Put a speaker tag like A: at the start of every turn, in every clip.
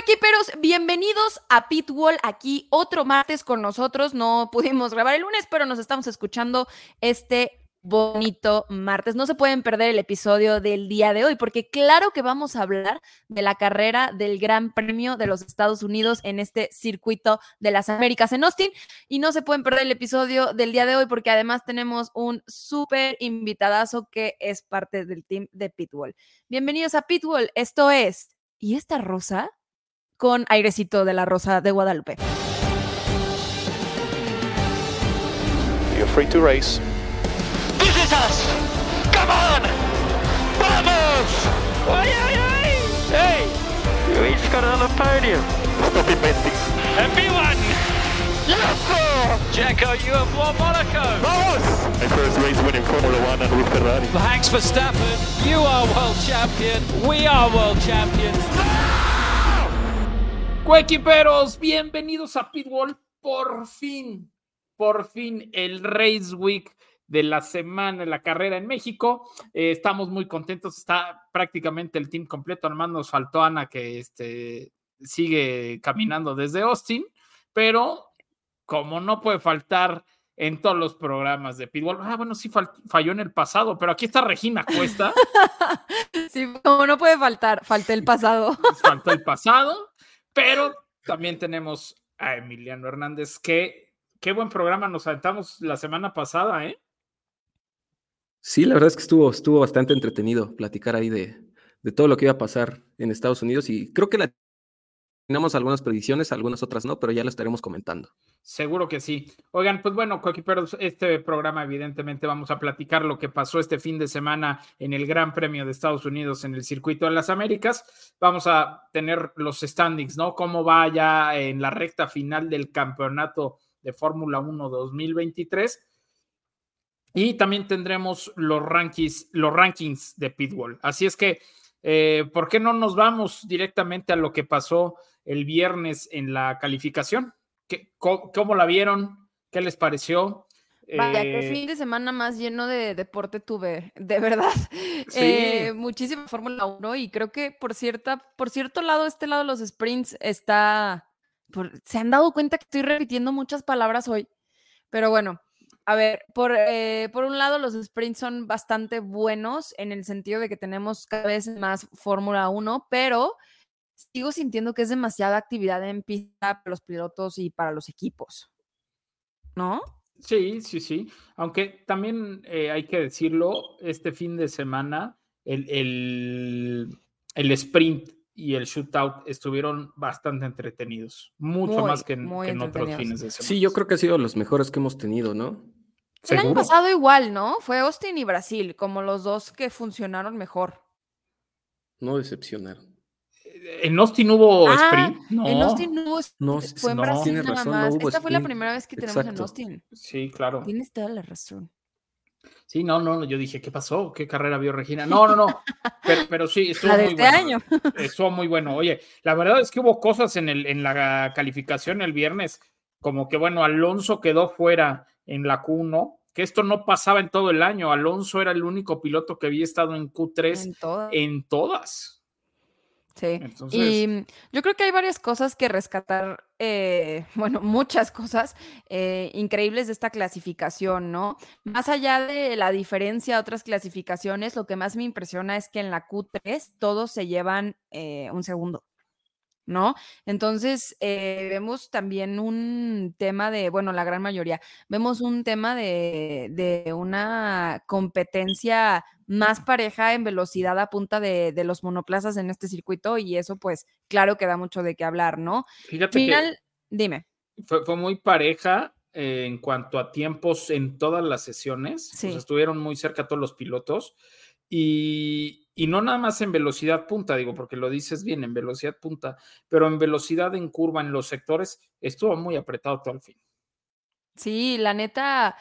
A: Coequiperos, bienvenidos a Pitwall, aquí otro martes con nosotros. No pudimos grabar el lunes, pero nos estamos escuchando este bonito martes. No se pueden perder el episodio del día de hoy, porque claro que vamos a hablar de la carrera del Gran Premio de los Estados Unidos en este circuito de las Américas en Austin. Y no se pueden perder el episodio del día de hoy, porque además tenemos un súper invitadazo que es parte del team de Pitwall. Bienvenidos a Pitwall. Esto es. ¿Y esta rosa? Con airecito de la rosa de Guadalupe.
B: You're free to race.
C: This is us! Come on! Vamos! Ay, ay, ay! Hey! You each got another podium.
B: Stop inventing.
C: Everyone! Yes! Jacko, you have won Monaco!
B: Vamos! My first race winning Formula One and with Ferrari.
D: Max Verstappen, you are world champion. We are world champions.
E: Coequiperos, bienvenidos a Pitbull. Por fin, por fin, el Race Week de la semana, la carrera en México. Eh, estamos muy contentos. Está prácticamente el team completo. Además, nos faltó Ana, que este, sigue caminando desde Austin. Pero como no puede faltar en todos los programas de Pitbull. Ah, bueno, sí fall- falló en el pasado, pero aquí está Regina Cuesta.
A: Sí, como no puede faltar, falta el pasado.
E: faltó el pasado, pero también tenemos a Emiliano Hernández, qué buen programa nos aventamos la semana pasada, ¿eh?
F: Sí, la verdad es que estuvo, estuvo bastante entretenido platicar ahí de, de todo lo que iba a pasar en Estados Unidos y creo que la tenemos algunas predicciones, algunas otras no, pero ya lo estaremos comentando.
E: Seguro que sí. Oigan, pues bueno, coequiperos, este programa evidentemente vamos a platicar lo que pasó este fin de semana en el Gran Premio de Estados Unidos en el Circuito de las Américas. Vamos a tener los standings, ¿no? Cómo va ya en la recta final del campeonato de Fórmula 1 2023. Y también tendremos los rankings, los rankings de Pitbull. Así es que, eh, ¿por qué no nos vamos directamente a lo que pasó el viernes en la calificación? ¿Qué, cómo, cómo la vieron? ¿Qué les pareció?
A: Vaya, qué
E: Eh,
A: fin de semana más lleno de deporte tuve, de verdad.
E: Sí.
A: Eh, muchísima Fórmula 1 y creo que por cierta, por cierto lado, este lado de los sprints está, por- se han dado cuenta que estoy repitiendo muchas palabras hoy, pero bueno, a ver, por, eh, por un lado los sprints son bastante buenos en el sentido de que tenemos cada vez más Fórmula 1, pero sigo sintiendo que es demasiada actividad en pista para los pilotos y para los equipos, ¿no?
E: Sí, sí, sí. Aunque también eh, hay que decirlo, este fin de semana el, el, el sprint y el shootout estuvieron bastante entretenidos, mucho
A: Muy,
E: más que en, que en otros fines de semana.
F: Sí, yo creo que ha sido los mejores que hemos tenido, ¿no?
A: El año pasado igual, ¿no? Fue Austin y Brasil, como los dos que funcionaron mejor.
F: No decepcionaron.
E: ¿En Austin hubo
A: Ah,
E: sprint? No.
A: En Austin no,
F: No,
A: fue en
E: no,
A: Brasil nada
F: razón, no
A: más.
F: hubo
A: Esta fue la primera vez que tenemos en
F: Exacto.
A: Austin.
E: Sí, claro.
A: Tienes toda la razón.
E: Sí, no, no, yo dije, ¿qué pasó? ¿Qué carrera vio Regina? No, no, no. Pero, pero sí, estuvo
A: La de
E: muy
A: este
E: bueno.
A: año.
E: Estuvo muy bueno. Oye, la verdad es que hubo cosas en, el, en la calificación el viernes, como que, bueno, Alonso quedó fuera en la Q1, que esto no pasaba en todo el año. Alonso era el único piloto que había estado en Q3
A: En todas.
E: en todas.
A: Sí.
E: Entonces-
A: Y yo creo que hay varias cosas que rescatar, eh, bueno, muchas cosas eh, increíbles de esta clasificación, ¿no? Más allá de la diferencia a otras clasificaciones, lo que más me impresiona es que en la Q3 todos se llevan eh, un segundo. ¿No? Entonces, eh, vemos también un tema de, bueno, la gran mayoría, vemos un tema de, de una competencia más pareja en velocidad a punta de, de los monoplazas en este circuito y eso pues claro que da mucho de qué hablar, ¿no?
E: Fíjate
A: Final, dime.
E: fue, fue muy pareja eh, en cuanto a tiempos en todas las sesiones.
A: Sí.
E: estuvieron muy cerca todos los pilotos. Y, no nada más en velocidad punta, digo, porque lo dices bien, en velocidad punta, pero en velocidad en curva, en los sectores, estuvo muy apretado todo el fin.
A: Sí, la neta,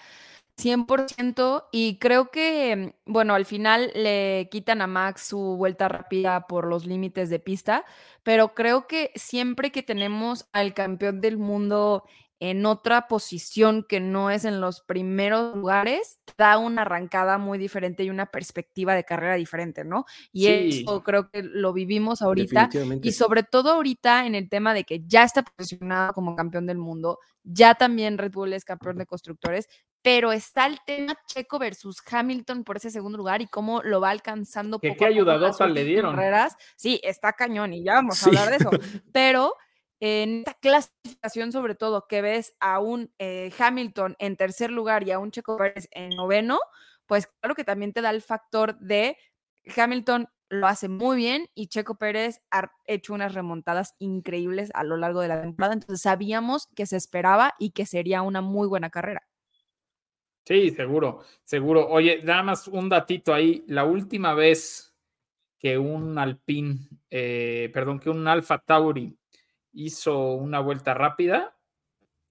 A: 100% y creo que, bueno, al final le quitan a Max su vuelta rápida por los límites de pista, pero creo que siempre que tenemos al campeón del mundo en otra posición que no es en los primeros lugares, da una arrancada muy diferente y una perspectiva de carrera diferente, ¿no? Y
E: Sí.
A: eso creo que lo vivimos ahorita. Y sobre todo ahorita en el tema de que ya está posicionado como campeón del mundo, ya también Red Bull es campeón de constructores, pero está el tema Checo versus Hamilton por ese segundo lugar y cómo lo va alcanzando.
E: Que
A: poco
E: qué
A: a poco
E: le dieron.
A: carreras. Sí, está cañón y ya vamos
F: Sí.
A: a hablar de eso. Pero en esta clasificación, sobre todo, que ves a un eh, Hamilton en tercer lugar y a un Checo Pérez en noveno, pues claro que también te da el factor de Hamilton lo hace muy bien y Checo Pérez ha hecho unas remontadas increíbles a lo largo de la temporada. Entonces sabíamos que se esperaba y que sería una muy buena carrera.
E: Sí, seguro, seguro. Oye, nada más un datito ahí. La última vez que un Alpine, eh, perdón, que un Alfa Tauri hizo una vuelta rápida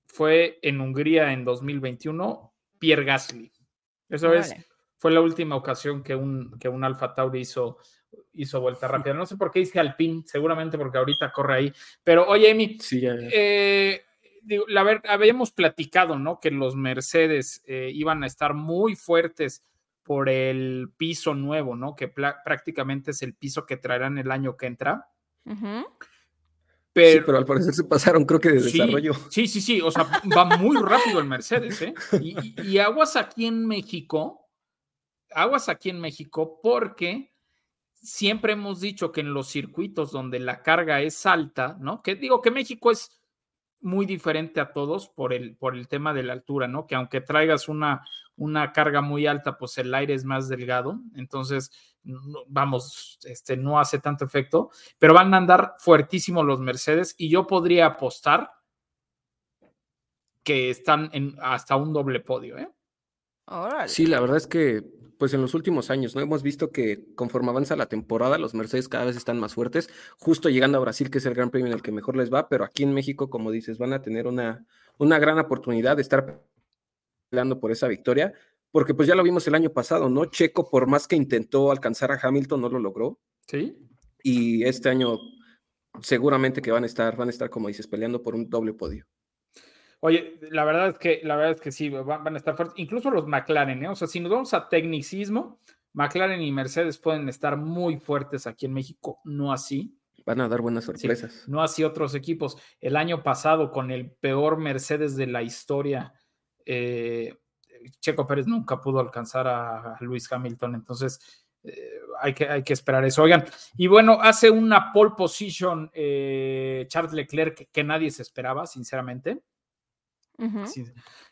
E: fue en Hungría en 2021, Pierre Gasly. Eso es,
A: Órale.
E: fue la última ocasión que un, que un Alfa Tauri hizo, hizo vuelta rápida. No sé por qué dice Alpine, seguramente porque ahorita corre ahí. Pero oye, Emi,
F: Sí, ya.
E: eh, digo, la ver- habíamos platicado, ¿no? Que los Mercedes eh, iban a estar muy fuertes por el piso nuevo, ¿no? Que prácticamente es el piso que traerán el año que entra.
F: Sí,
E: Pero,
F: pero al parecer se pasaron, creo que de
E: sí,
F: desarrollo.
E: sí, sí, sí, o sea, va muy rápido el Mercedes, ¿eh? Y, y- y aguas aquí en México, aguas aquí en México, porque siempre hemos dicho que en los circuitos donde la carga es alta, ¿no? Que digo que México es muy diferente a todos por el, por el tema de la altura, ¿no? Que aunque traigas una, una carga muy alta, pues el aire es más delgado, entonces, no- vamos, este, no hace tanto efecto, pero van a andar fuertísimos los Mercedes y yo podría apostar que están en hasta un doble podio, ¿eh?
A: Órale.
F: Sí, la verdad es que, pues en los últimos años, ¿no? Hemos visto que conforme avanza la temporada, los Mercedes cada vez están más fuertes, justo llegando a Brasil, que es el gran premio en el que mejor les va, pero aquí en México, como dices, van a tener una, una gran oportunidad de estar peleando por esa victoria, porque pues ya lo vimos el año pasado, ¿no? Checo, por más que intentó alcanzar a Hamilton, no lo logró,
E: Sí.
F: y este año seguramente que van a estar, van a estar, como dices, peleando por un doble podio.
E: Oye, la verdad es que la verdad es que sí van, van a estar fuertes, incluso los McLaren, ¿eh? O sea, si nos vamos a tecnicismo, McLaren y Mercedes pueden estar muy fuertes aquí en México, no así,
F: Van a dar buenas
E: sí,
F: sorpresas.
E: no así otros equipos. El año pasado con el peor Mercedes de la historia, eh, Checo Pérez nunca pudo alcanzar a, a Luis Hamilton, entonces eh, hay, que, hay que esperar eso. Oigan, y bueno, hace una pole position eh, Charles Leclerc que, que nadie se esperaba, sinceramente. Sí.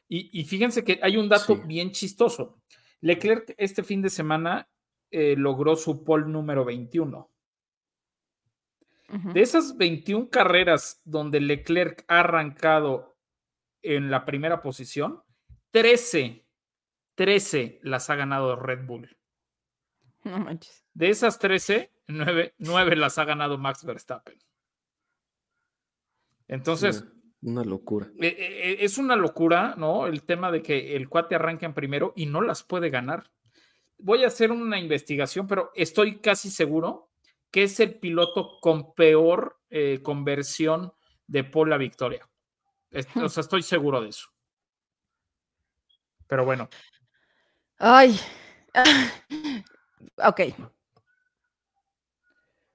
E: Y, y fíjense que hay un dato
F: Sí.
E: bien chistoso. Leclerc este fin de semana eh, logró su pole número 21.
A: Ujú.
E: De esas 21 carreras donde Leclerc ha arrancado en la primera posición, 13, 13 las ha ganado Red Bull.
A: No manches.
E: De esas 13, 9, las ha ganado Max Verstappen. Entonces,
F: Sí, una locura.
E: Eh, eh, es una locura, ¿no? El tema de que el cuate arranca en primero y no las puede ganar. Voy a hacer una investigación, pero estoy casi seguro que es el piloto con peor eh, conversión de pole a victoria. O sea, estoy seguro de eso. Pero bueno,
A: Ay. ok.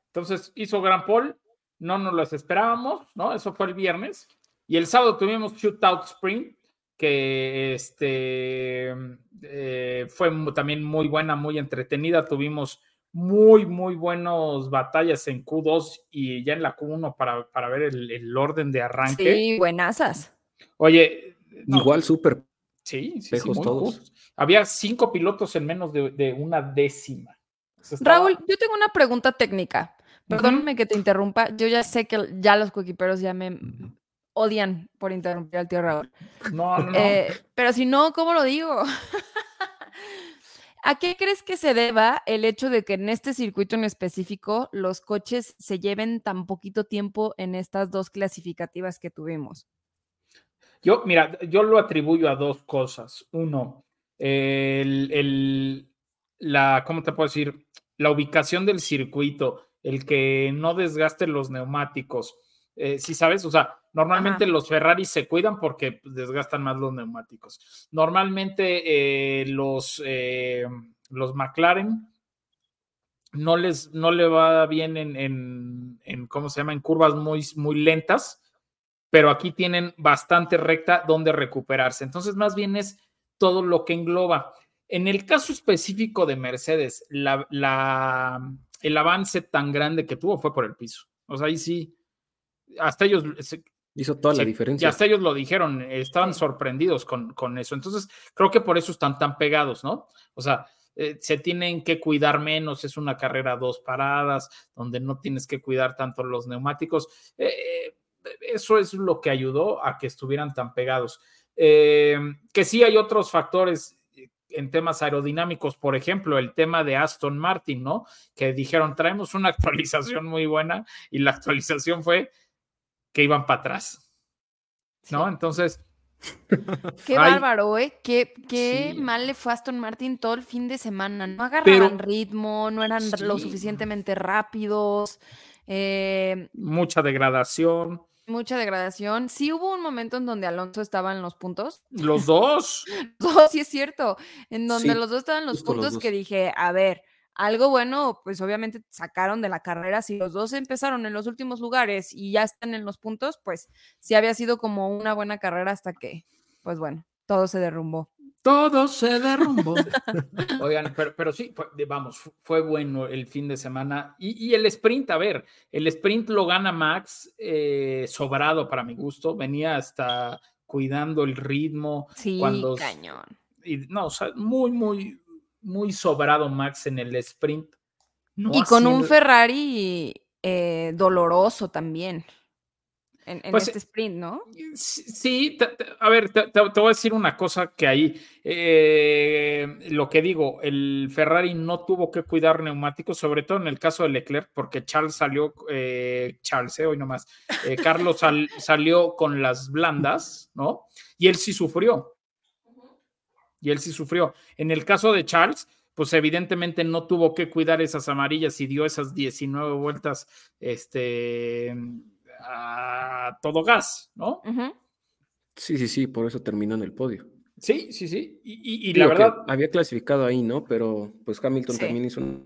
E: entonces hizo gran pole, no nos las esperábamos, ¿no? Eso fue el viernes. Y el sábado tuvimos Shootout Sprint, que este, eh, fue también muy buena, muy entretenida. Tuvimos muy, muy buenas batallas en Q2 y ya en la Q1 para, para ver el, el orden de arranque.
A: Sí, buenasas.
E: Oye, no,
F: Igual súper
E: sí, sí, sí, muy
F: todos.
E: Había cinco pilotos en menos de, de una décima. Estaba-
A: Raúl, yo tengo una pregunta técnica. Perdóname que te interrumpa. Yo ya sé que ya los coquiperos ya me odian por interrumpir al tío Raúl.
E: No, no, no.
A: Eh, pero si no, ¿cómo lo digo? ¿A qué crees que se deba el hecho de que en este circuito en específico los coches se lleven tan poquito tiempo en estas dos clasificativas que tuvimos?
E: Yo, mira, yo lo atribuyo a dos cosas. Uno, el, el- la, ¿cómo te puedo decir? La ubicación del circuito, el que no desgaste los neumáticos Eh, sí, sabes, o sea, normalmente los Ferrari se cuidan porque desgastan más los neumáticos. Normalmente eh, los, eh, los McLaren no les no le va bien en, en, en, ¿cómo se llama? En curvas muy, muy lentas, pero aquí tienen bastante recta donde recuperarse. Entonces, más bien es todo lo que engloba. En el caso específico de Mercedes, la, la, el avance tan grande que tuvo fue por el piso. O sea, ahí sí, hasta ellos...
F: Hizo toda la diferencia.
E: Y hasta ellos lo dijeron, estaban sorprendidos con, con eso. Entonces, creo que por eso están tan pegados, ¿no? O sea, eh, se tienen que cuidar menos, es una carrera dos paradas, donde no tienes que cuidar tanto los neumáticos. Eh, eso es lo que ayudó a que estuvieran tan pegados. Eh, que sí hay otros factores en temas aerodinámicos, por ejemplo, el tema de Aston Martin, ¿no? Que dijeron, traemos una actualización muy buena y la actualización fue que iban para atrás, ¿no? Entonces...
A: Qué bárbaro, ¿eh? Qué, qué sí. mal le fue a Aston Martin todo el fin de semana. No agarraban Pero, ritmo, no eran sí. lo suficientemente rápidos. Eh,
E: Mucha degradación.
A: Mucha degradación. Sí hubo un momento en donde Alonso estaba en los puntos.
E: Los dos.
A: no, sí es cierto. En donde sí, los dos estaban en los puntos los que dije, a ver, algo bueno, pues obviamente sacaron de la carrera. Si los dos empezaron en los últimos lugares y ya están en los puntos, pues sí había sido como una buena carrera hasta que, pues bueno, todo se derrumbó.
E: Todo se derrumbó. Oigan, pero, pero sí, fue, vamos, fue bueno el fin de semana. Y, y, el sprint, a ver, el sprint lo gana Max, eh, sobrado para mi gusto. Venía hasta cuidando el ritmo.
A: Sí,
E: cuando,
A: cañón.
E: Y, no, o sea, muy, muy, muy sobrado Max en el sprint.
A: No y con un Ferrari eh, doloroso también. En, en pues, este sprint, ¿no?
E: Sí, a ver, te, te, voy a decir una cosa que ahí, eh, lo que digo, el Ferrari no tuvo que cuidar neumáticos, sobre todo en el caso de Leclerc, porque Charles salió, eh, Charles, eh, hoy nomás, Carlos sal, salió con las blandas, ¿no? Y él sí sufrió. Y él sí sufrió. En el caso de Charles, pues evidentemente no tuvo que cuidar esas amarillas y dio esas 19 vueltas, este a todo gas, ¿no?
A: Uh -huh.
F: Sí, sí, sí, por eso terminó en el podio.
E: Sí, sí, sí. Y, y, y la verdad.
F: Había clasificado ahí, ¿no? pero pues Hamilton sí. también hizo una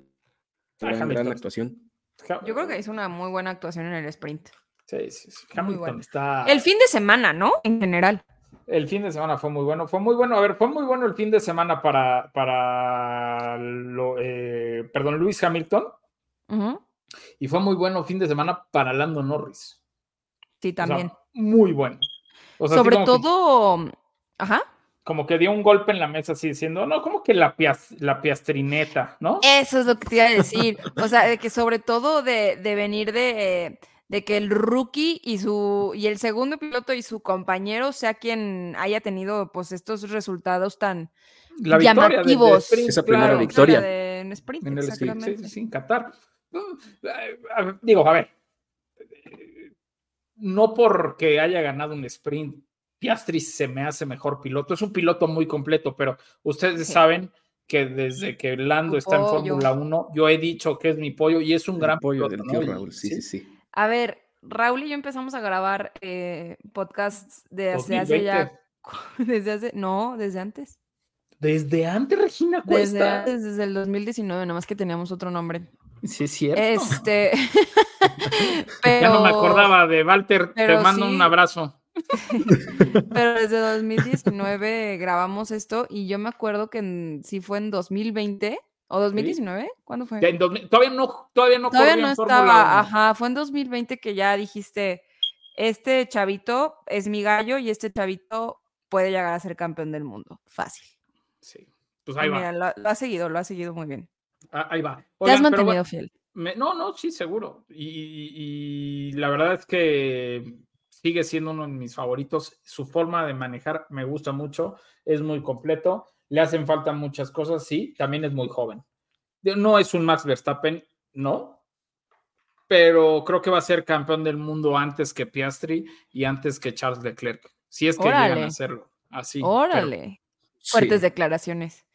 F: gran,
E: Hamilton.
F: gran, actuación.
A: Yo creo que hizo una muy buena actuación en el sprint.
E: Sí, sí, sí. Hamilton bueno. está.
A: El fin de semana, ¿no? En general.
E: El fin de semana fue muy bueno. Fue muy bueno. A ver, fue muy bueno el fin de semana para, para lo, eh, perdón, Luis Hamilton.
A: Uh -huh.
E: Y fue muy bueno el fin de semana para Lando Norris.
A: Sí, también.
E: O sea, muy bueno.
A: O sea, Sobre todo, que, ajá.
E: Como que dio un golpe en la mesa así diciendo, no, como que la, pias, la piastrineta, ¿no?
A: Eso es lo que te iba a decir. o sea, de que sobre todo de, de venir de, de, que el rookie y su y el segundo piloto y su compañero sea quien haya tenido pues estos resultados tan
E: la
A: llamativos.
E: Sprint,
F: Esa primera claro, victoria.
A: En sprint,
E: en el, sí, sí, sí, en Qatar. Digo, a ver, no porque haya ganado un sprint, Piastri se me hace mejor piloto. Es un piloto muy completo, pero ustedes sí. saben que desde que Lando está en Fórmula 1, yo he dicho que es mi pollo y es un
F: El
E: gran
F: pollo
E: piloto.
F: del tío ¿no? Raúl, sí, sí, sí.
A: A ver, Raúl y yo empezamos a grabar eh, podcasts desde hace ya. Desde hace. No, desde antes.
E: Desde antes, Regina Cuesta.
A: Desde antes, desde el 2019, nomás que teníamos otro nombre.
E: Sí, es cierto.
A: Este.
E: pero, ya no me acordaba de Walter. Te mando sí. un abrazo.
A: pero desde 2019 grabamos esto y yo me acuerdo que en, sí fue en 2020 o 2019. ¿Sí? ¿Cuándo fue?
E: En, todavía no, todavía no,
A: todavía no estaba. Ajá, fue en 2020 que ya dijiste: Este chavito es mi gallo y este chavito puede llegar a ser campeón del mundo. Fácil.
E: Sí. Pues ahí
A: y
E: va.
A: Mira, lo, lo ha seguido, lo ha seguido muy bien.
E: Ah, ahí va.
A: Oigan, Te has mantenido fiel.
E: Me, no, no, sí, seguro. Y, y, la verdad es que sigue siendo uno de mis favoritos. Su forma de manejar me gusta mucho. Es muy completo. Le hacen falta muchas cosas, sí. También es muy joven. No es un Max Verstappen, no. Pero creo que va a ser campeón del mundo antes que Piastri y antes que Charles Leclerc. Si es que Órale. llegan a hacerlo. Así.
A: Órale. Pero, Fuertes sí. declaraciones.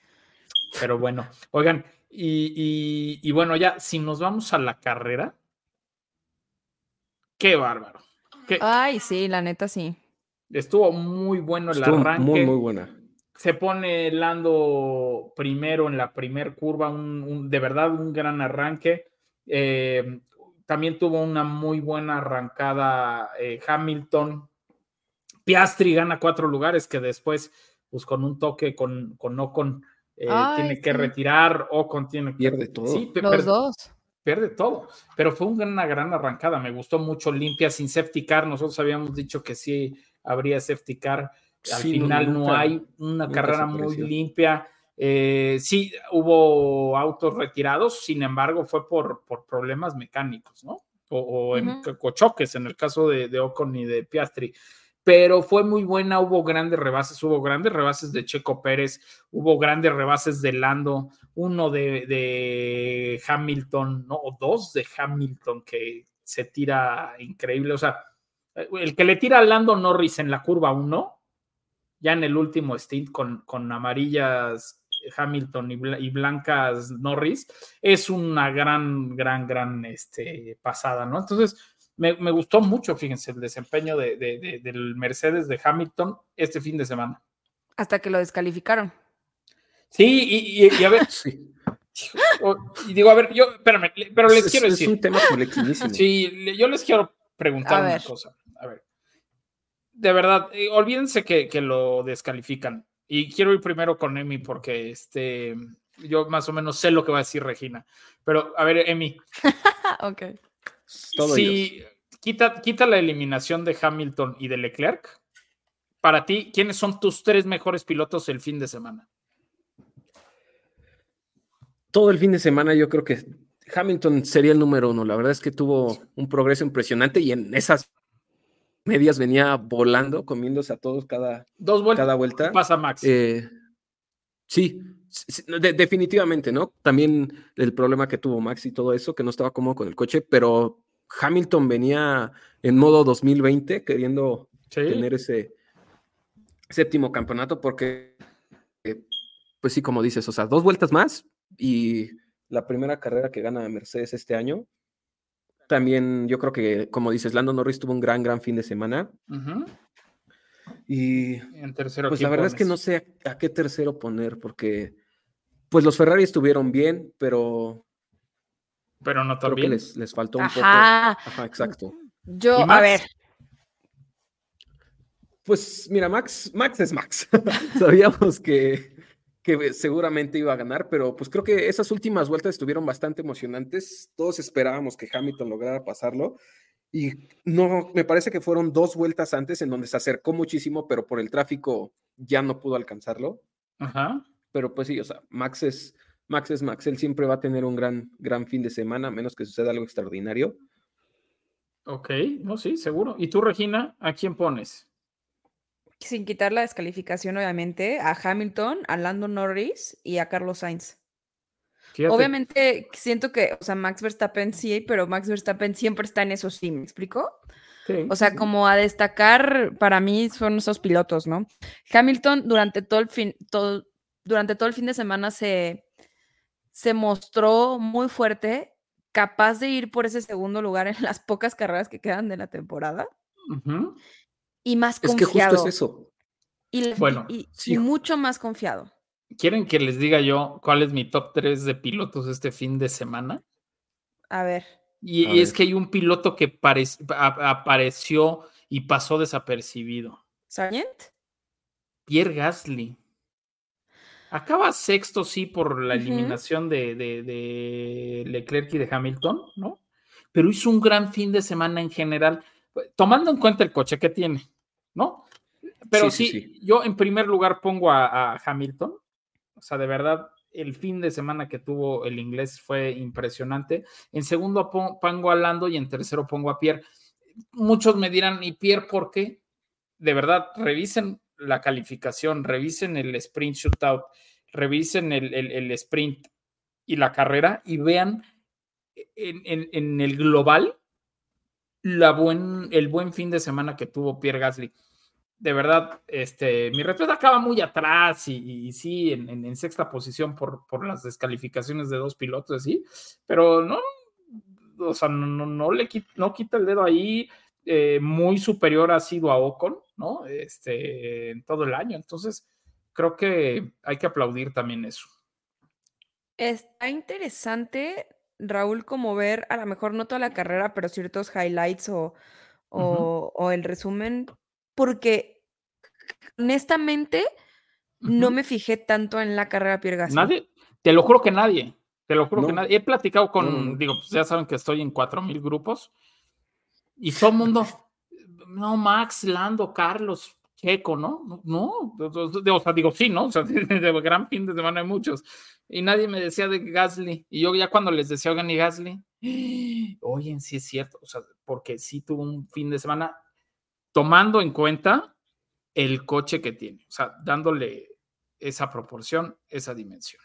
E: Pero bueno, oigan, y, y, y, bueno, ya, si nos vamos a la carrera, qué bárbaro. que
A: Ay, sí, la neta sí.
E: estuvo muy bueno el
F: Estuvo
E: arranque.
F: muy, muy buena.
E: se pone Lando primero en la primer curva, un, un- de verdad un gran arranque. Eh, también tuvo una muy buena arrancada eh, Hamilton. Piastri gana cuatro lugares que después, pues con un toque con, con Ocon, eh,
A: Ay,
E: tiene que
A: sí.
E: retirar. Ocon tiene que
F: Pierde todo.
E: Sí,
A: Los
E: per-
A: dos.
E: pierde todo. Pero fue una gran, arrancada. Me gustó mucho limpia, sin safety car. Nosotros habíamos dicho que sí habría safety car. Al
F: Sí,
E: final no,
F: nunca-
E: hay una carrera muy limpia. Eh, sí, hubo autos retirados, sin embargo, fue por, por problemas mecánicos, ¿no? O, o en
A: Ujú.
E: o choques, en el caso de, de Ocon y de Piastri. Pero fue muy buena, hubo grandes rebases, hubo grandes rebases de Checo Pérez, hubo grandes rebases de Lando, uno de, de Hamilton, no, o dos de Hamilton que se tira increíble. O sea, el que le tira a Lando Norris en la curva 1, ya en el último stint con, con amarillas Hamilton y, y blancas Norris, es una gran, gran, gran este, pasada, ¿no? Entonces, me, me gustó mucho, fíjense, el desempeño de, de- de- del Mercedes de Hamilton este fin de semana.
A: Hasta que lo descalificaron.
E: Sí, y, y- y a ver,
F: Sí.
E: o- y digo, a ver, yo, espérame, pero les
F: Es-
E: quiero
F: es
E: decir,
F: un tema.
E: Sí, yo les quiero preguntar
A: A
E: una
A: ver.
E: cosa. A ver. De verdad, eh, olvídense que, que lo descalifican. Y quiero ir primero con Emi porque este, yo más o menos sé lo que va a decir Regina. Pero, a ver, Emi,
A: ok.
F: Todo ellos.
E: si quita, quita la eliminación de Hamilton y de Leclerc, para ti, ¿quiénes son tus tres mejores pilotos el fin de semana?
F: todo el fin de semana yo creo que Hamilton sería el número uno. La verdad es que tuvo un progreso impresionante y en esas medias venía volando, comiéndose a todos cada,
E: Dos vueltas.
F: cada vuelta.
E: Pasa Max.
F: Eh, sí, de- definitivamente, ¿no? También el problema que tuvo Max y todo eso, que no estaba cómodo con el coche, pero Hamilton venía en modo 2020 queriendo
E: Sí.
F: tener ese séptimo campeonato porque, eh, pues sí, como dices, o sea, dos vueltas más y la primera carrera que gana Mercedes este año. También yo creo que, como dices, Lando Norris tuvo un gran, gran fin de semana y
E: En tercero.
F: pues
E: ¿quién
F: la verdad es que no sé a, a qué tercero poner porque pues los Ferrari estuvieron bien, pero
E: Pero no
F: creo que
E: también.
F: les, les faltó un poco.
A: Ajá.
F: Ajá, exacto.
A: Yo,
E: ¿Y
A: a ver,
F: Pues mira, Max, Max es Max. Sabíamos que, que seguramente iba a ganar, pero pues creo que esas últimas vueltas estuvieron bastante emocionantes. Todos esperábamos que Hamilton lograra pasarlo. Y no, me parece que fueron dos vueltas antes en donde se acercó muchísimo, pero por el tráfico ya no pudo alcanzarlo.
E: Ajá.
F: Pero pues sí, o sea, Max es Max, es Max. Él siempre va a tener un gran, gran fin de semana, a menos que suceda algo extraordinario.
E: Ok, no, sí, seguro. ¿Y tú, Regina, a quién pones?
A: sin quitar la descalificación, obviamente, a Hamilton, a Lando Norris y a Carlos Sainz.
E: Fíjate,
A: Obviamente, siento que, o sea, Max Verstappen sí, pero Max Verstappen siempre está en eso, sí, ¿me explico?
E: sí,
A: O sea,
E: sí.
A: como a destacar, para mí son esos pilotos, ¿no? Hamilton durante todo el fin, todo, durante todo el fin de semana se, se mostró muy fuerte, capaz de ir por ese segundo lugar en las pocas carreras que quedan de la temporada y más
F: Es que
A: confiado.
F: justo es eso.
A: Y,
E: Bueno,
A: y-
F: sí.
A: y mucho más confiado.
E: ¿Quieren que les diga yo cuál es mi top 3 de pilotos este fin de semana?
A: A ver.
E: Y,
F: A
E: y es que hay un piloto que apareció y pasó desapercibido.
A: ¿Sargent?
E: Pierre Gasly. Acaba sexto, sí, por la eliminación de, de- de Leclerc y de Hamilton, ¿no? Pero hizo un gran fin de semana en general, tomando en cuenta el coche que tiene, ¿no? Pero sí,
F: Sí, sí, sí.
E: yo en primer lugar pongo a, a Hamilton. O sea, de verdad, el fin de semana que tuvo el inglés fue impresionante. En segundo pon- pongo a Lando y en tercero pongo a Pierre. Muchos me dirán, ¿y Pierre por qué? De verdad, revisen la calificación, revisen el sprint shootout, revisen el, el- sprint y la carrera y vean en, en- el global la buen, el buen fin de semana que tuvo Pierre Gasly. De verdad, este, mi respeto acaba muy atrás y, sí, en, sexta posición por, por las descalificaciones de dos pilotos, sí, pero no, o sea, no, no- no le quita, no quita el dedo ahí. eh, muy superior ha sido a Ocon, ¿no? Este, en todo el año. Entonces, creo que hay que aplaudir también eso.
A: Está interesante, Raúl, como ver, a lo mejor no toda la carrera, pero ciertos highlights o, o, o el resumen, porque honestamente no
E: Ujú.
A: me fijé tanto en la carrera Pierre Gasly.
E: Nadie, te lo juro que nadie, te lo juro que
F: No.
E: nadie. He platicado con,
F: No, no, no.
E: digo, pues ya saben que estoy en 4000 grupos y todo el mundo, no, Max, Lando, Carlos, Checo, ¿no? No, o sea, digo, sí, ¿no? O sea, de gran fin de semana hay muchos. Y nadie me decía de Gasly. Y yo ya cuando les decía, oigan, y Gasly, oye, sí es cierto, o sea, porque sí tuvo un fin de semana tomando en cuenta el coche que tiene, o sea, dándole esa proporción, esa dimensión.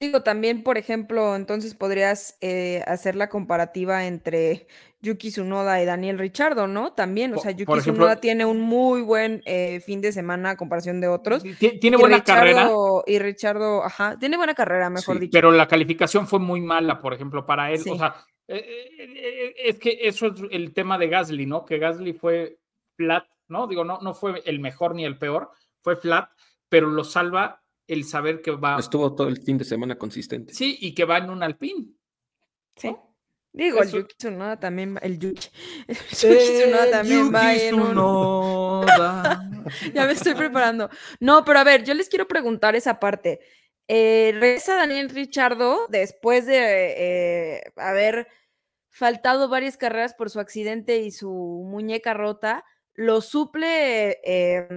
A: Digo, también, por ejemplo, entonces podrías eh, hacer la comparativa entre Yuki Tsunoda y Daniel Richardo, ¿no? También, o sea, Yuki
E: ejemplo-
A: Tsunoda tiene un muy buen eh, fin de semana a comparación de otros.
E: Ti- Tiene buena carrera,
A: Y Richardo, ajá, tiene buena carrera, mejor
F: Sí,
A: dicho.
E: pero la calificación fue muy mala, por ejemplo, para él.
A: Sí.
E: O sea, eh, eh, es que eso es el tema de Gasly, ¿no? Que Gasly fue flat, ¿no? Digo, no, no fue el mejor ni el peor, fue flat, pero lo salva el saber que va.
F: Estuvo todo el fin de semana consistente.
E: Sí, y que va en un Alpine.
A: Sí. Digo,
E: Eso-
A: el Yuki Tsunoda también, va- el Yuki, el Yuki Tsunoda también va en un... Ya me estoy preparando. No, pero a ver, yo les quiero preguntar esa parte. Eh, regresa Daniel Richardo después de eh, haber faltado varias carreras por su accidente y su muñeca rota. Lo suple eh,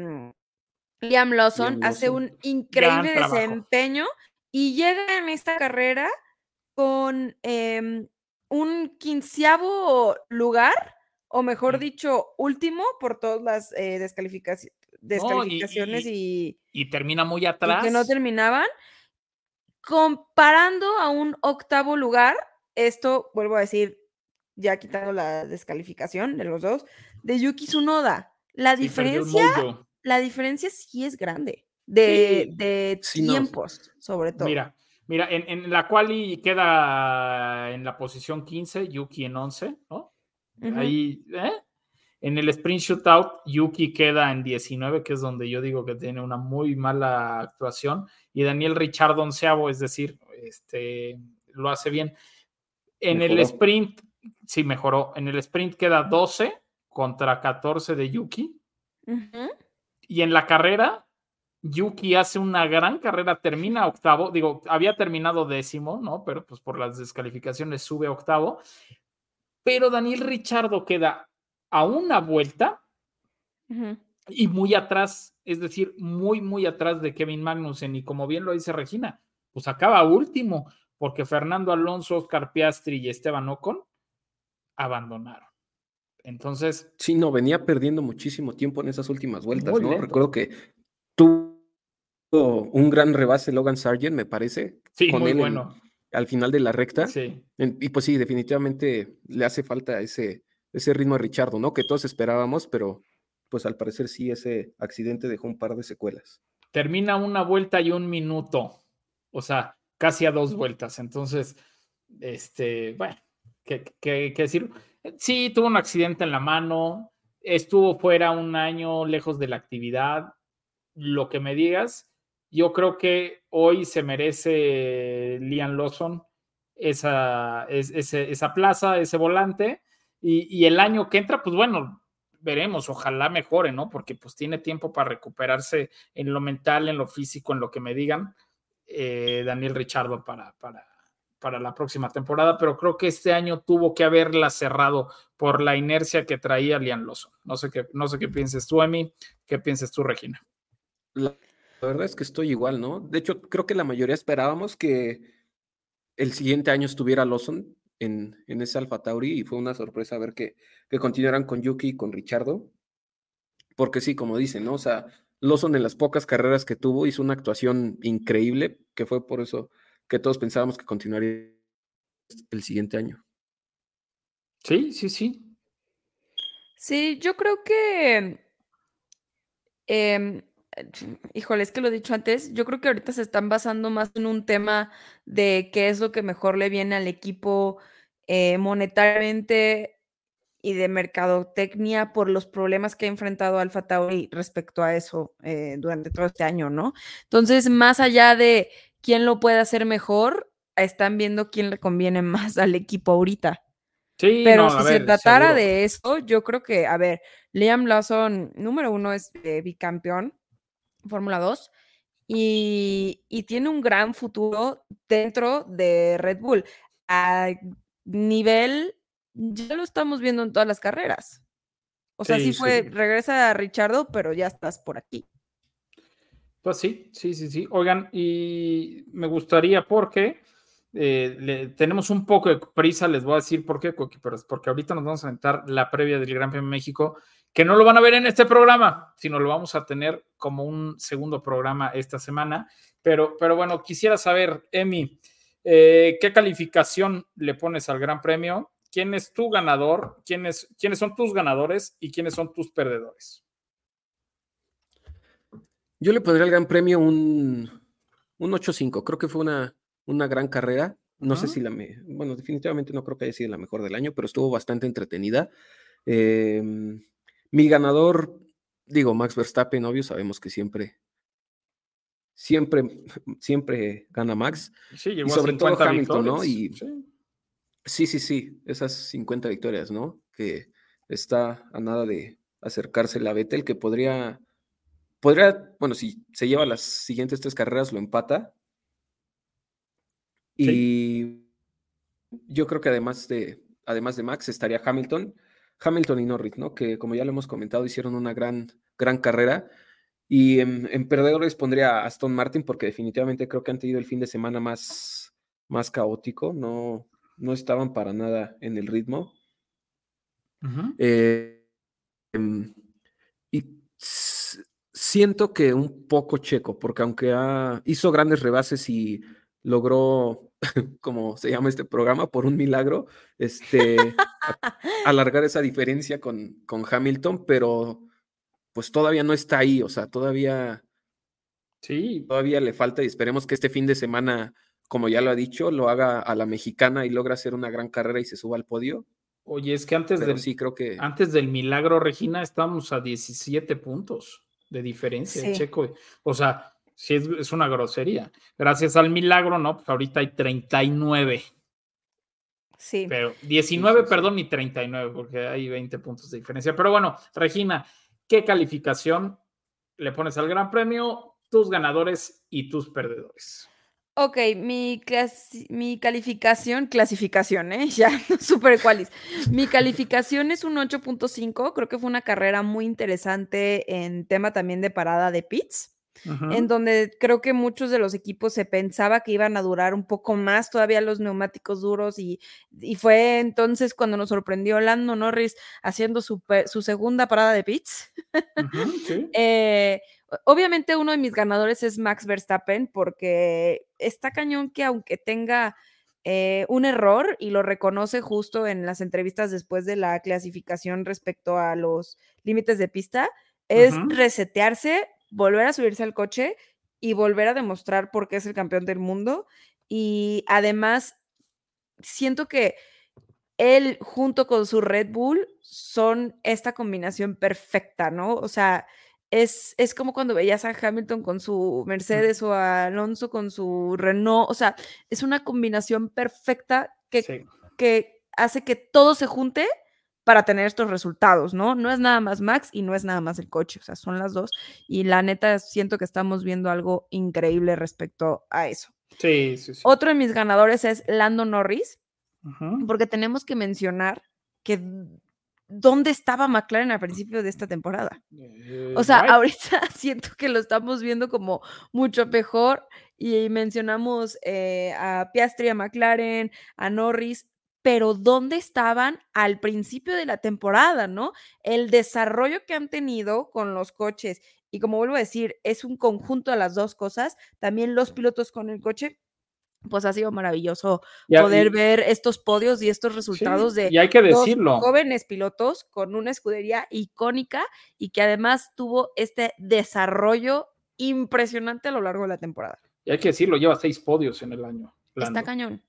A: Liam Lawson,
F: Liam
A: hace un increíble desempeño y llega en esta carrera con em, un quinceavo lugar, o mejor
E: Mm.
A: dicho, último por todas las eh, descalificaci- descalificaciones y,
E: Y termina muy atrás.
A: que no terminaban. Comparando a un octavo lugar, esto vuelvo a decir, ya quitando la descalificación de los dos, de Yuki Tsunoda. La
E: Sí,
A: diferencia. La diferencia sí es grande. De,
E: Sí.
A: de
F: Sí, no.
A: tiempos, sobre todo.
E: Mira, mira, en, en la quali queda en la posición 15, Yuki en 11, ¿no? Ahí, ¿eh? En el sprint shootout, Yuki queda en 19, que es donde yo digo que tiene una muy mala actuación, y Daniel Richard onceavo, es decir, este, lo hace bien. En el sprint, sí, mejoró. En el sprint queda 12 contra 14 de Yuki,
A: Ujú.
E: Y en la carrera, Yuki hace una gran carrera, termina octavo, digo, había terminado décimo, ¿no? Pero pues por las descalificaciones sube a octavo. Pero Daniel Richardo queda a una vuelta y muy atrás, es decir, muy, muy atrás de Kevin Magnussen. Y como bien lo dice Regina, pues acaba último, porque Fernando Alonso, Oscar Piastri y Esteban Ocon abandonaron. Entonces,
F: Sí, no, venía perdiendo muchísimo tiempo en esas últimas vueltas, ¿no?
E: lento.
F: Recuerdo que tuvo un gran rebase Logan Sargent, me parece,
E: sí,
F: con
E: muy
F: él en-
E: bueno.
F: al final de la recta.
E: Sí.
F: En- y pues sí, definitivamente le hace falta ese, ese ritmo a Richardo, ¿no? Que todos esperábamos, pero pues al parecer sí, ese accidente dejó un par de secuelas.
E: termina una vuelta y un minuto, o sea, casi a dos vueltas. Entonces, este, bueno, ¿qué, qué- qué decir? Sí, tuvo un accidente en la mano, estuvo fuera un año lejos de la actividad, lo que me digas. Yo creo que hoy se merece Liam Lawson esa, esa plaza, ese volante, y, y el año que entra, pues bueno, veremos, ojalá mejore, ¿no? Porque pues tiene tiempo para recuperarse en lo mental, en lo físico, en lo que me digan, eh, Daniel Richardo para, para, para la próxima temporada, pero creo que este año tuvo que haberla cerrado por la inercia que traía Liam Lawson. No sé qué, no sé qué pienses tú, Emi, qué pienses tú, Regina.
F: La, la verdad es que estoy igual, ¿no? De hecho, creo que la mayoría esperábamos que el siguiente año estuviera Lawson en, en ese Alfa Tauri y fue una sorpresa ver que, que continuaran con Yuki y con Richardo. Porque sí, como dicen, ¿no? O sea, Lawson en las pocas carreras que tuvo hizo una actuación increíble, que fue por eso que todos pensábamos que continuaría el siguiente año.
E: Sí, sí, sí.
A: Sí, yo creo que. em, eh, híjole, es que lo he dicho antes. Yo creo que ahorita se están basando más en un tema de qué es lo que mejor le viene al equipo eh, monetariamente y de mercadotecnia por los problemas que ha enfrentado Alfa Tauri respecto a eso eh, durante todo este año, ¿no? Entonces, más allá de quién lo puede hacer mejor, están viendo quién le conviene más al equipo ahorita.
E: Sí,
A: Pero
E: no,
A: si se tratara
E: seguro.
A: de eso, yo creo que, a ver, Liam Lawson, número uno, es eh, bicampeón Fórmula 2 y, y tiene un gran futuro dentro de Red Bull. A nivel, ya lo estamos viendo en todas las carreras. O sea,
E: Sí,
A: sí
E: sí,
A: fue,
E: sí.
A: regresa a Richardo, pero ya estás por aquí.
E: Pues sí, sí, sí, sí. Oigan, y me gustaría porque eh, tenemos un poco de prisa, les voy a decir por qué, porque ahorita nos vamos a aventar la previa del Gran Premio México, que no lo van a ver en este programa, sino lo vamos a tener como un segundo programa esta semana. Pero, pero bueno, quisiera saber, Emi, eh, ¿qué calificación le pones al Gran Premio? ¿Quién es tu ganador? ¿Quiénes, ¿Quiénes son tus ganadores y quiénes son tus perdedores?
F: Yo le pondría al Gran Premio un, un 8-5. Creo que fue una, una gran carrera. No sé si la me, bueno, definitivamente no creo que haya sido la mejor del año, pero estuvo bastante entretenida. Em, mi ganador, digo, Max Verstappen, obvio, sabemos que siempre, siempre, siempre gana Max.
E: Sí, llegó
F: sobre todo
E: 50
F: Hamilton, ¿no? Y-
E: Sí.
F: Sí, sí, sí, esas 50 victorias, ¿no? Que está a nada de acercarse la Vettel, que podría, podría, bueno, si se lleva las siguientes tres carreras, lo empata. Y yo creo que además de, además de Max estaría Hamilton, Hamilton y Norris, ¿no? Que como ya lo hemos comentado, hicieron una gran, gran carrera. Y en, en perdedores pondría a Aston Martin, porque definitivamente creo que han tenido el fin de semana más, más caótico, no, no estaban para nada en el ritmo.
E: Ujú.
F: Eh, em, y siento que un poco checo, porque aunque ha- hizo grandes rebases y logró, como se llama este programa, por un milagro, este, a- alargar esa diferencia con, con Hamilton, pero pues todavía no está ahí, o sea, todavía,
E: Sí,
F: todavía le falta y esperemos que este fin de semana, como ya lo ha dicho, lo haga a la mexicana y logre hacer una gran carrera y se suba al podio.
E: oye, es que antes
F: Pero
E: del,
F: sí, creo que...
E: antes del milagro, Regina, estábamos a 17 puntos de diferencia,
A: Sí.
E: Checo. O sea, sí es, es una grosería. Gracias al milagro, ¿no? Pues ahorita hay 39,
A: Sí.
E: pero 19,
F: sí, sí.
E: perdón, y 39, porque hay 20 puntos de diferencia. Pero bueno, Regina, ¿qué calificación le pones al Gran Premio? Tus ganadores y tus perdedores.
A: Ok, mi, clasi- mi calificación, clasificación, ¿eh? Ya no supe cuál es. Mi calificación es un 8.5. Creo que fue una carrera muy interesante en tema también de parada de pits. En donde creo que muchos de los equipos se pensaba que iban a durar un poco más todavía los neumáticos duros y, y fue entonces cuando nos sorprendió Lando Norris haciendo su, su segunda parada de pits.
E: Ujú, sí.
A: Eh, obviamente uno de mis ganadores es Max Verstappen porque está cañón que aunque tenga eh, un error y lo reconoce justo en las entrevistas después de la clasificación respecto a los límites de pista, es resetearse, volver a subirse al coche y volver a demostrar por qué es el campeón del mundo. Y además, siento que él junto con su Red Bull son esta combinación perfecta, ¿no? O sea, es, es como cuando veías a Hamilton con su Mercedes o a Alonso con su Renault, o sea, es una combinación perfecta que,
E: Sí.
A: que hace que todo se junte para tener estos resultados, ¿no? No es nada más Max y no es nada más el coche, o sea, son las dos. Y la neta, siento que estamos viendo algo increíble respecto a eso.
E: Sí, sí, sí.
A: Otro de mis ganadores es Lando Norris, porque tenemos que mencionar que dónde estaba McLaren al principio de esta temporada.
E: Eh,
A: O sea, ahorita siento que lo estamos viendo como mucho mejor y mencionamos eh, a Piastri, a McLaren, a Norris, pero ¿dónde estaban al principio de la temporada, no? El desarrollo que han tenido con los coches y como vuelvo a decir, es un conjunto de las dos cosas, también los pilotos con el coche, pues ha sido maravilloso
E: Y
A: poder
E: y-
A: ver estos podios y estos
E: sí,
A: resultados de
E: y hay que
A: dos
E: decirlo.
A: jóvenes pilotos con una escudería icónica y que además tuvo este desarrollo impresionante a lo largo de la temporada.
E: Y hay que decirlo, lleva seis podios en el año.
A: Está cañón.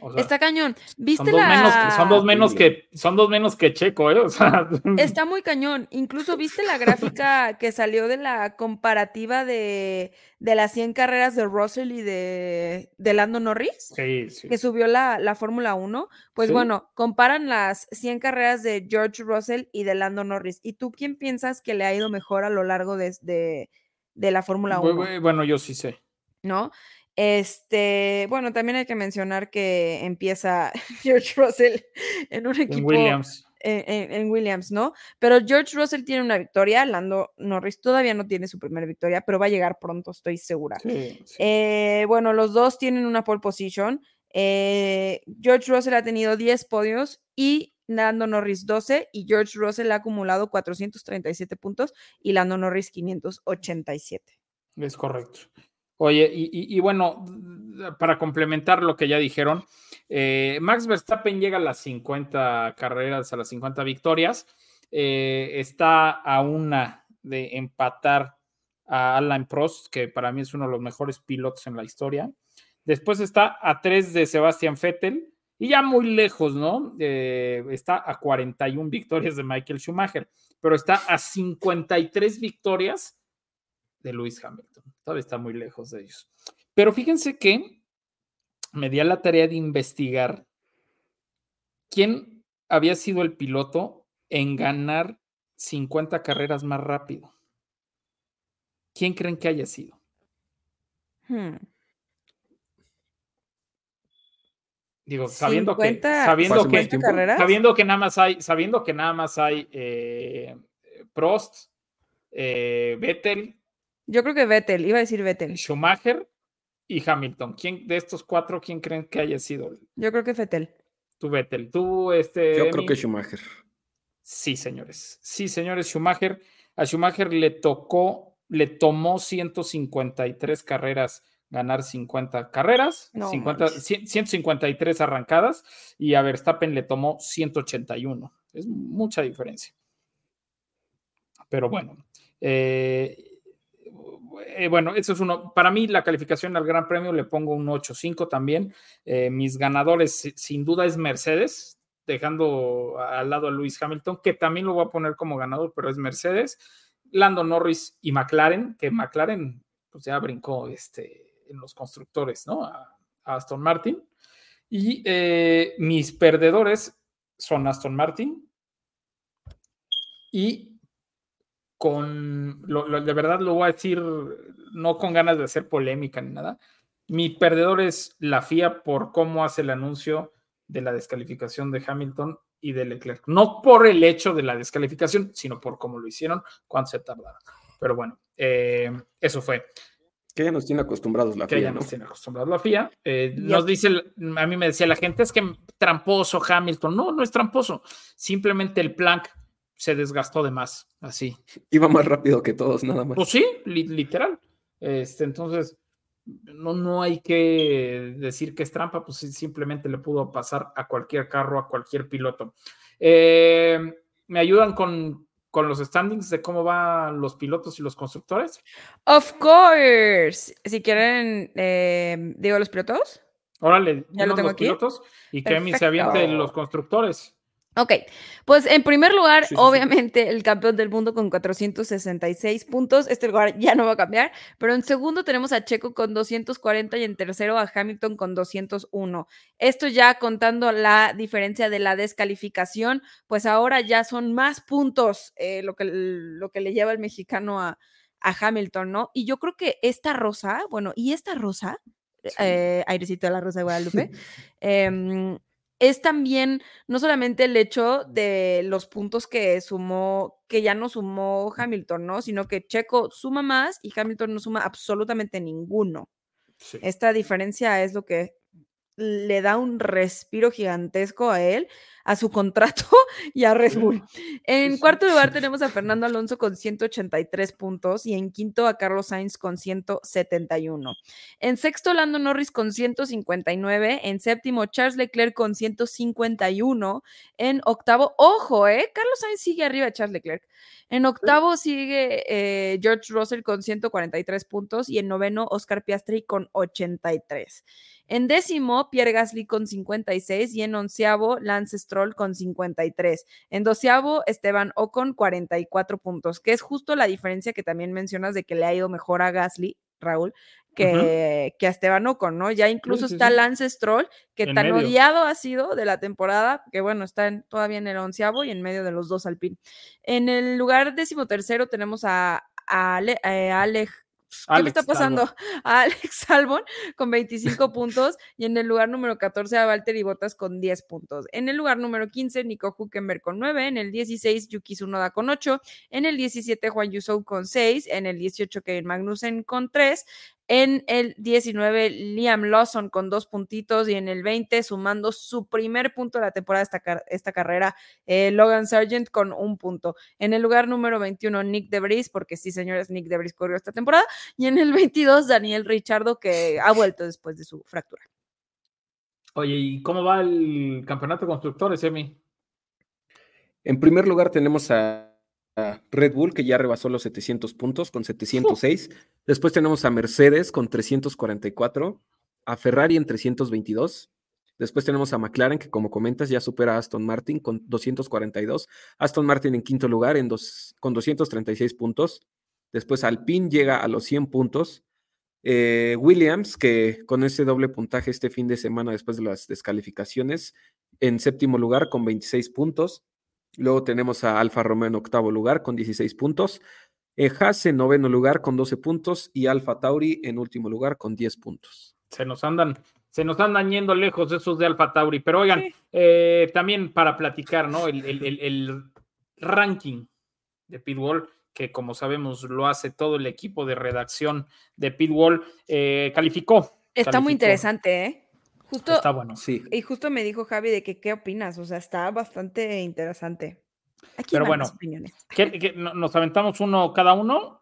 E: O sea,
A: Está cañón.
E: son
A: ¿Viste
E: dos,
A: la...?
E: menos, son dos menos que son dos menos que Checo, ¿eh? O sea,
A: Está muy cañón. Incluso viste la gráfica que salió de la comparativa de, de las 100 carreras de Russell y de, de Lando Norris,
E: sí, sí.
A: que subió la, la Fórmula 1. Pues
E: Sí.
A: bueno, comparan las 100 carreras de George Russell y de Lando Norris. ¿Y tú quién piensas que le ha ido mejor a lo largo de, de, de la Fórmula
E: Bu-
A: 1?
E: bu- Bueno, yo sí sé.
A: ¿no? Este, bueno, también hay que mencionar que empieza George Russell en un
E: En
A: equipo
E: Williams.
A: en, en- en Williams, ¿no? Pero George Russell tiene una victoria, Lando Norris todavía no tiene su primera victoria, pero va a llegar pronto, estoy segura.
E: Sí, sí.
A: Eh, bueno, los dos tienen una pole position. eh, George Russell ha tenido 10 podios y Lando Norris 12 y George Russell ha acumulado 437 puntos y Lando Norris 587.
E: Es correcto. Oye, y, bueno, para complementar lo que ya dijeron, eh, Max Verstappen llega a las 50 carreras, a las 50 victorias. eh, está a una de empatar a Alain Prost, que para mí es uno de los mejores pilotos en la historia. Después está a tres de Sebastian Vettel y ya muy lejos, ¿no? Eh, está a 41 victorias de Michael Schumacher, pero está a 53 victorias de Lewis Hamilton. Todavía está muy lejos de ellos. Pero fíjense que me di a la tarea de investigar quién había sido el piloto en ganar 50 carreras más rápido. ¿Quién creen que haya sido?
A: Hmm.
E: Digo, sabiendo
A: 50
E: que sabiendo
F: ¿Pasa
E: que sabiendo que nada más hay sabiendo que nada más hay eh, Prost, eh, Vettel,
A: Yo creo que Vettel, iba a decir Vettel.
E: Schumacher y Hamilton. ¿Quién de estos cuatro quién creen que haya sido?
A: Yo creo que Vettel.
E: Tú, Vettel. Tú, este.
F: Yo creo que Schumacher.
E: Sí, señores. Sí, señores, Schumacher. A Schumacher le tocó, le tomó 153 carreras ganar 50 carreras,
A: No
E: 50,
A: manches.
E: 100 153 arrancadas y a Verstappen le tomó 181. Es mucha diferencia. Pero bueno, eh, eh, bueno, eso es uno. Para mí, la calificación al Gran Premio le pongo un 8.5 también. Eh, mis ganadores, si- sin duda, es Mercedes, dejando al lado a Lewis Hamilton, que también lo voy a poner como ganador, pero es Mercedes. Lando Norris y McLaren, que McLaren pues ya brincó este, en los constructores, ¿no? A, a Aston Martin. Y eh, mis perdedores son Aston Martin y con, lo- lo- de verdad lo voy a decir, no con ganas de hacer polémica ni nada. Mi perdedor es la FIA por cómo hace el anuncio de la descalificación de Hamilton y de Leclerc. No por el hecho de la descalificación, sino por cómo lo hicieron, cuánto se tardaron. Pero bueno, eh, eso fue.
F: Que ya nos tiene acostumbrados la
E: Que
F: FIA,
E: ya
F: ¿no?
E: nos tiene acostumbrados la FIA. Eh,
A: Ya
E: nos dice, a mí me decía la gente, es que tramposo Hamilton. No, no es tramposo. Simplemente el plank se desgastó de más, así.
F: Iba más rápido que todos, nada más.
E: Pues sí, li- literal. Este, entonces, no, no hay que decir que es trampa, pues simplemente le pudo pasar a cualquier carro, a cualquier piloto. Eh, ¿Me ayudan con, con los standings de cómo van los pilotos y los constructores?
A: Of course. Si quieren, eh, digo los pilotos.
E: Órale,
A: Ya lo tengo
E: los
A: aquí.
E: pilotos y que Emi se aviente
A: Perfecto.
E: los constructores.
A: Ok, pues en primer lugar,
F: Sí, sí, sí.
A: obviamente el campeón del mundo con 466 puntos, este lugar ya no va a cambiar, pero en segundo tenemos a Checo con 240 y en tercero a Hamilton con 201. Esto ya contando la diferencia de la descalificación, pues ahora ya son más puntos eh, lo, que, lo que le lleva el mexicano a, a Hamilton, ¿no? Y yo creo que esta rosa, bueno, y esta rosa, eh, airecito de la rosa de Guadalupe, em, es también no solamente el hecho de los puntos que sumó, que ya no sumó Hamilton, ¿no? Sino que Checo suma más y Hamilton no suma absolutamente ninguno.
E: Sí.
A: Esta diferencia es lo que le da un respiro gigantesco a él, a su contrato y a Red Bull. En cuarto lugar tenemos a Fernando Alonso con 183 puntos y en quinto a Carlos Sainz con 171. En sexto, Lando Norris con 159. En séptimo, Charles Leclerc con 151. En octavo, ojo, ¿eh? Carlos Sainz sigue arriba de Charles Leclerc. En octavo sigue eh, George Russell con 143 puntos y en noveno, Oscar Piastri con 83. En décimo, Pierre Gasly con 56 y en onceavo, Lance Stroll con 53. En doceavo, Esteban Ocon 44 puntos, que es justo la diferencia que también mencionas de que le ha ido mejor a Gasly, Raúl, que, que a Esteban Ocon, ¿no? Ya incluso
E: sí,
A: está. Lance Stroll, que
E: En
A: tan
E: medio.
A: odiado ha sido de la temporada, que bueno, está en- todavía en el onceavo y en medio de los dos Alpine. En el lugar decimotercero tenemos a, a Ale- eh, Alej- ¿Qué me
E: Alex
A: está pasando? A Alex Albon con 25 puntos y en el lugar número 14 a Valtteri Bottas con 10 puntos. En el lugar número 15 Nico Hülkenberg con 9, en el 16 Yuki Tsunoda con 8, en el 17 Juan Yusou con 6, en el 18 Kevin Magnussen con 3, en el 19 Liam Lawson con 2 puntitos y en el 20 sumando su primer punto de la temporada esta, car- esta carrera eh, Logan Sargent con un punto. En el lugar número 21 Nick Debris, porque sí señores, Nick Debris corrió esta temporada y en el 22, Daniel Richardo, que ha vuelto después de su fractura.
E: Oye, ¿y cómo va el campeonato de constructores, Emi?
F: En primer lugar tenemos a Red Bull, que ya rebasó los 700 puntos con 706. Después tenemos a Mercedes con 344, a Ferrari en 322. Después tenemos a McLaren, que como comentas ya supera a Aston Martin con 242. Aston Martin en quinto lugar en dos, con 236 puntos. Después Alpine llega a los 100 puntos. Eh, Williams, que con ese doble puntaje este fin de semana después de las descalificaciones, en séptimo lugar con 26 puntos. Luego tenemos a Alfa Romeo en octavo lugar con 16 puntos. Eh, Haas en noveno lugar con 12 puntos y Alfa Tauri en último lugar con 10 puntos.
E: Se nos andan, se nos andan yendo lejos esos de Alfa Tauri. Pero oigan,
A: Sí.
E: eh, también para platicar, ¿no? El, el- el- el ranking de Pitbull, que como sabemos lo hace todo el equipo de redacción de Pitbull, eh, calificó.
A: Está muy interesante, ¿eh? Justo,
E: Está bueno.
F: Sí,
A: y justo me dijo Javi de que qué opinas, o sea, está bastante interesante. Aquí
E: Pero bueno,
A: opiniones.
E: ¿Qué- qué- no- ¿Nos aventamos uno cada uno?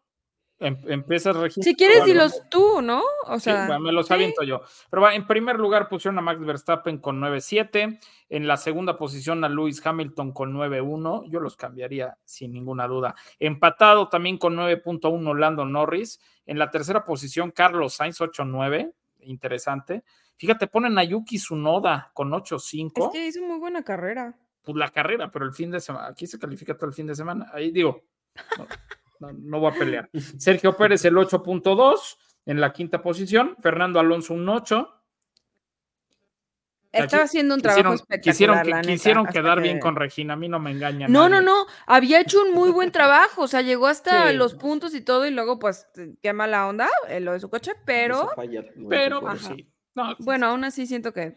E: Em- ¿Empiezas, Regina?
A: Si quieres, dilos tú, ¿no? O
E: Sí,
A: sea,
E: bueno, me los
A: sí.
E: aviento yo. Pero va, en primer lugar pusieron a Max Verstappen con 9-7. En la segunda posición a Lewis Hamilton con 9-1. Yo los cambiaría sin ninguna duda. Empatado también con 9.1 Lando Norris. En la tercera posición Carlos Sainz 8-9. Interesante. Fíjate, ponen a Yuki Tsunoda con 8-5.
A: Es que hizo muy buena carrera.
E: Pues la carrera, pero el fin de semana. Aquí se califica todo el fin de semana. Ahí digo, no, no- no voy a pelear. Sergio Pérez el 8.2 en la quinta posición. Fernando Alonso un 8. Aquí
A: Estaba haciendo un trabajo
E: Quisieron,
A: espectacular.
E: quisieron, que-
A: la neta,
E: quisieron
A: hasta
E: quedar
A: que-
E: bien con Regina. A mí no me engaña.
A: No, no,
E: nadie.
A: no. Había hecho un muy buen trabajo. O sea, llegó hasta
E: Sí.
A: los puntos y todo, y luego, pues, qué mala onda eh, lo de su coche, pero
E: Pero,
A: Ajá.
E: pues, sí. No,
A: bueno, aún así siento que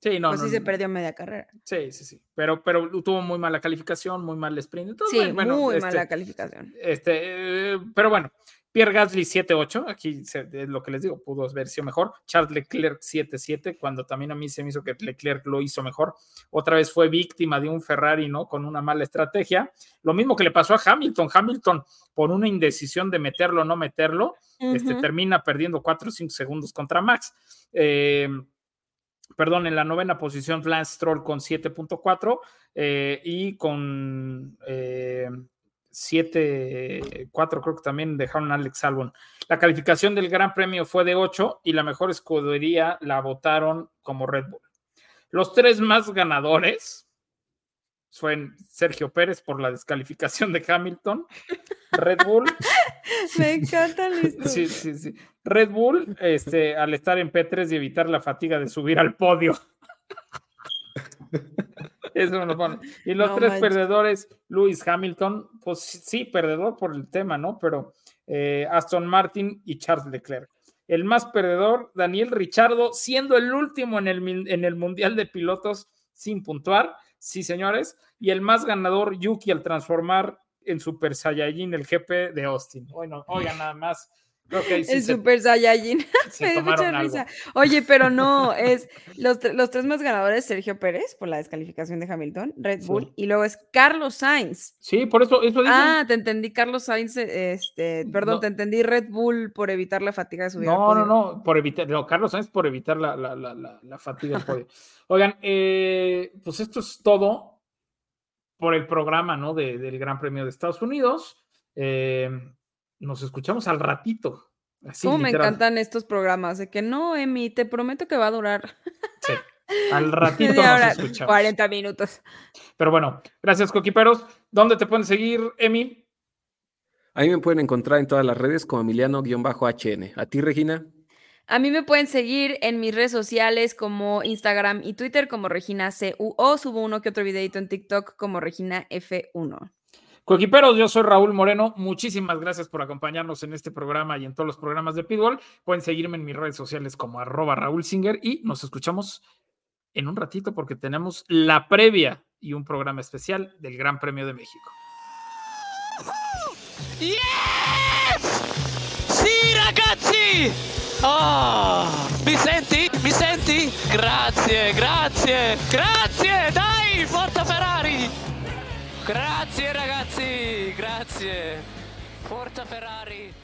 E: sí, no,
A: pues
E: no,
A: sí se
E: no.
A: perdió media carrera.
E: Sí, sí, sí. Pero, pero tuvo muy mala calificación, muy mal sprint. Entonces,
A: Sí,
E: bueno,
A: muy
E: este,
A: mala calificación.
E: Este, eh, pero bueno, Pierre Gasly 7-8, aquí se- es lo que les digo, pudo haber sido mejor. Charles Leclerc 7-7, cuando también a mí se me hizo que Leclerc lo hizo mejor. Otra vez fue víctima de un Ferrari, ¿no? Con una mala estrategia. Lo mismo que le pasó a Hamilton. Hamilton, por una indecisión de meterlo o no meterlo, este, termina perdiendo 4 o 5 segundos contra Max. Eh, perdón, en la novena posición, Lance Stroll con 7.4 eh, y con eh, 7.4 creo que también dejaron a Alex Albon. La calificación del Gran Premio fue de 8 y la mejor escudería la votaron como Red Bull. Los tres más ganadores fueron Sergio Pérez por la descalificación de Hamilton, Red Bull
A: Me encanta.
E: Sí, sí, sí. Red Bull, este, al estar en P3 y evitar la fatiga de subir al podio. Eso me lo pone. Y los
A: No
E: tres
A: manches.
E: perdedores, Lewis Hamilton, pues sí, perdedor por el tema, ¿no? Pero eh, Aston Martin y Charles Leclerc. El más perdedor, Daniel Richardo, siendo el último en el, en el Mundial de Pilotos sin puntuar, sí, señores. Y el más ganador, Yuki, al transformar en Super Saiyajin el GP de Austin. Bueno, oigan, nada más. Ahí sí
A: el
E: se,
A: Super Saiyajin. Me dio mucha
E: algo.
A: risa. Oye, pero no, es los, los tres más ganadores, Sergio Pérez por la descalificación de Hamilton, Red Bull,
E: Sí.
A: y luego es Carlos Sainz.
E: Sí, por eso, eso dije.
A: Ah, te entendí, Carlos Sainz, eh, este, perdón,
E: No.
A: te entendí Red Bull por evitar la fatiga de subir al
E: No, no, no, por evitar, no, Carlos Sainz por evitar la, la, la, la, la fatiga del podio. Oigan, eh, pues esto es todo por el programa, ¿no? De- del Gran Premio de Estados Unidos. Eh, nos escuchamos al ratito. Así,
A: ¿Cómo me encantan estos programas? De que no, Emi, te prometo que va a durar
E: Sí. Al ratito nos
A: hora,
E: escuchamos.
A: 40 minutos.
E: Pero bueno, gracias, Coquiperos. ¿Dónde te pueden seguir, Emi?
F: Ahí me pueden encontrar en todas las redes como Emiliano-HN. ¿A ti, Regina?
A: A mí me pueden seguir en mis redes sociales como Instagram y Twitter como Regina CUO. Subo uno que otro videito en TikTok como Regina F1.
E: Coquiperos, yo soy Raúl Moreno. Muchísimas gracias por acompañarnos en este programa y en todos los programas de Pitbull. Pueden seguirme en mis redes sociales como arroba Raúl Singer y nos escuchamos en un ratito porque tenemos la previa y un programa especial del Gran Premio de México.
D: Yes! Sì, ragazzi! Oh, mi senti? Mi? Grazie, grazie, grazie! Dai, forza Ferrari! Grazie ragazzi, grazie! Forza Ferrari!